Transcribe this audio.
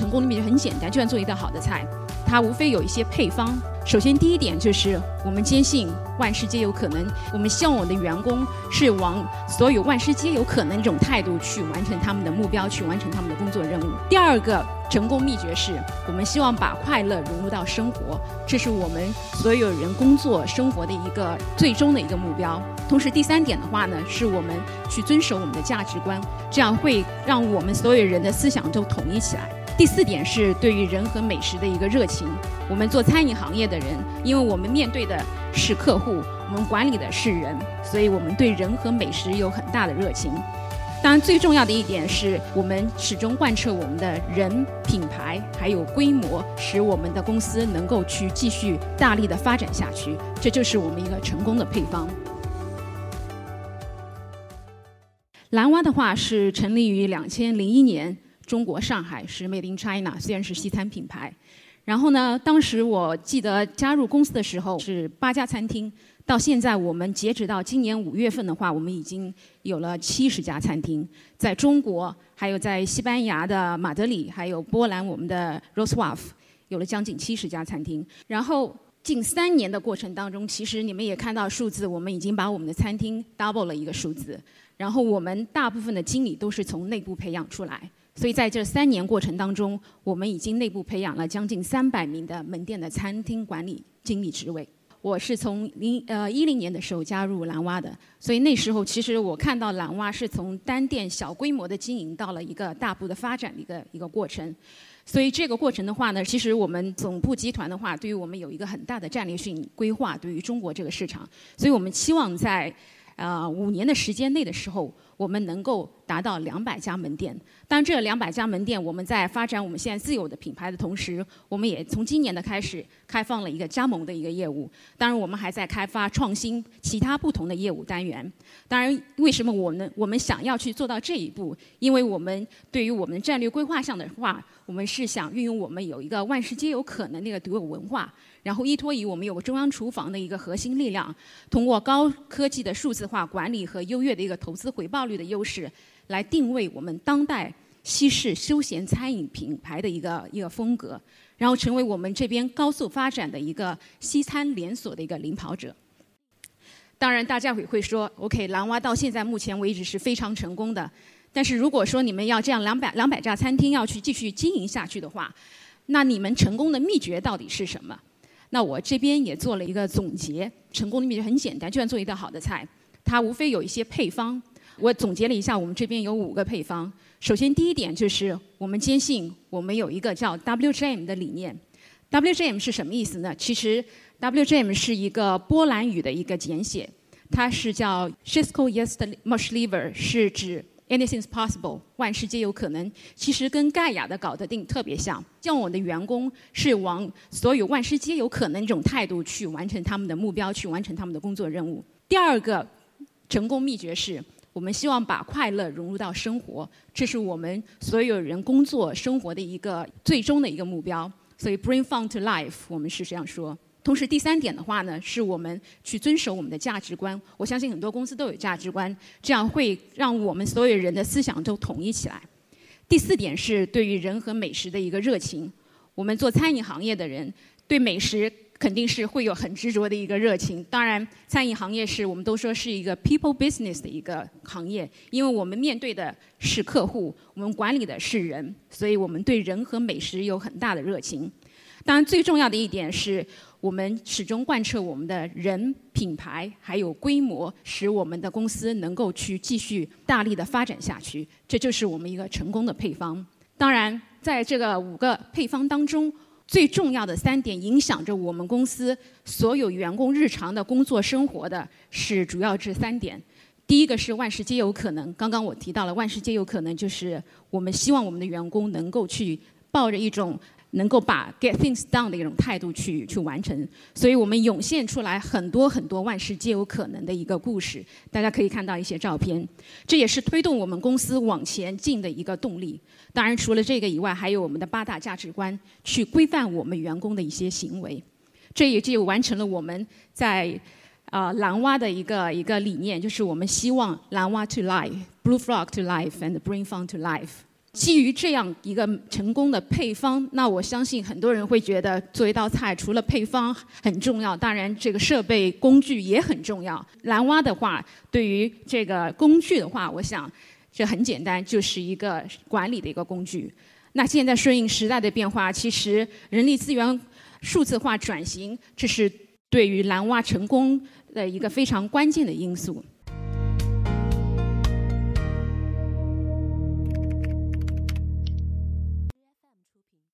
成功的秘诀很简单，就像做一道好的菜，它无非有一些配方。首先，第一点就是我们坚信万事皆有可能，我们希望我们的员工是往所有万事皆有可能这种态度去完成他们的目标，去完成他们的工作任务。第二个成功秘诀是我们希望把快乐融入到生活，这是我们所有人工作生活的一个最终的一个目标。同时，第三点的话呢，是我们去遵守我们的价值观，这样会让我们所有人的思想都统一起来。第四点是对于人和美食的一个热情。我们做餐饮行业的人，因为我们面对的是客户，我们管理的是人，所以我们对人和美食有很大的热情。当然，最重要的一点是我们始终贯彻我们的人、品牌还有规模，使我们的公司能够去继续大力的发展下去。这就是我们一个成功的配方。蓝蛙的话是成立于两千零一年。中国上海是 Made in China，虽然是西餐品牌。然后呢，当时我记得加入公司的时候是八家餐厅，到现在我们截止到今年五月份的话，我们已经有了七十家餐厅，在中国，还有在西班牙的马德里，还有波兰我们的 Roswaf，有了将近七十家餐厅。然后近三年的过程当中，其实你们也看到数字，我们已经把我们的餐厅 double 了一个数字。然后我们大部分的经理都是从内部培养出来。所以在这三年过程当中，我们已经内部培养了将近三百名的门店的餐厅管理经理职位。我是从零呃一零年的时候加入蓝蛙的，所以那时候其实我看到蓝蛙是从单店小规模的经营到了一个大步的发展的一个一个过程。所以这个过程的话呢，其实我们总部集团的话，对于我们有一个很大的战略性规划，对于中国这个市场，所以我们期望在呃五年的时间内的时候。我们能够达到两百家门店，当这两百家门店，我们在发展我们现在自有的品牌的同时，我们也从今年的开始开放了一个加盟的一个业务。当然，我们还在开发创新其他不同的业务单元。当然，为什么我们我们想要去做到这一步？因为我们对于我们战略规划上的话，我们是想运用我们有一个万事皆有可能的一个独有文化。然后依托于我们有个中央厨房的一个核心力量，通过高科技的数字化管理和优越的一个投资回报率的优势，来定位我们当代西式休闲餐饮品牌的一个一个风格，然后成为我们这边高速发展的一个西餐连锁的一个领跑者。当然，大家也会说，OK，蓝蛙到现在目前为止是非常成功的，但是如果说你们要这样两百两百家餐厅要去继续经营下去的话，那你们成功的秘诀到底是什么？那我这边也做了一个总结，成功的秘诀很简单，就像做一道好的菜，它无非有一些配方。我总结了一下，我们这边有五个配方。首先，第一点就是我们坚信我们有一个叫 WJM 的理念。WJM 是什么意思呢？其实 WJM 是一个波兰语的一个简写，它是叫 Wszystko jest możliwe，是指。Anything's possible，万事皆有可能。其实跟盖亚的搞得定特别像，像我的员工是往所有万事皆有可能这种态度去完成他们的目标，去完成他们的工作任务。第二个成功秘诀是我们希望把快乐融入到生活，这是我们所有人工作生活的一个最终的一个目标。所以 bring fun to life，我们是这样说。同时，第三点的话呢，是我们去遵守我们的价值观。我相信很多公司都有价值观，这样会让我们所有人的思想都统一起来。第四点是对于人和美食的一个热情。我们做餐饮行业的人，对美食肯定是会有很执着的一个热情。当然，餐饮行业是我们都说是一个 people business 的一个行业，因为我们面对的是客户，我们管理的是人，所以我们对人和美食有很大的热情。当然，最重要的一点是。我们始终贯彻我们的人、品牌还有规模，使我们的公司能够去继续大力的发展下去。这就是我们一个成功的配方。当然，在这个五个配方当中，最重要的三点影响着我们公司所有员工日常的工作生活的是主要这三点。第一个是万事皆有可能。刚刚我提到了万事皆有可能，就是我们希望我们的员工能够去抱着一种。能够把 get things done 的一种态度去去完成，所以我们涌现出来很多很多万事皆有可能的一个故事，大家可以看到一些照片，这也是推动我们公司往前进的一个动力。当然，除了这个以外，还有我们的八大价值观去规范我们员工的一些行为，这也就完成了我们在啊蓝蛙的一个一个理念，就是我们希望蓝蛙 to life，blue frog to life，and bring fun to life。基于这样一个成功的配方，那我相信很多人会觉得做一道菜除了配方很重要，当然这个设备工具也很重要。蓝蛙的话，对于这个工具的话，我想这很简单，就是一个管理的一个工具。那现在顺应时代的变化，其实人力资源数字化转型，这是对于蓝蛙成功的一个非常关键的因素。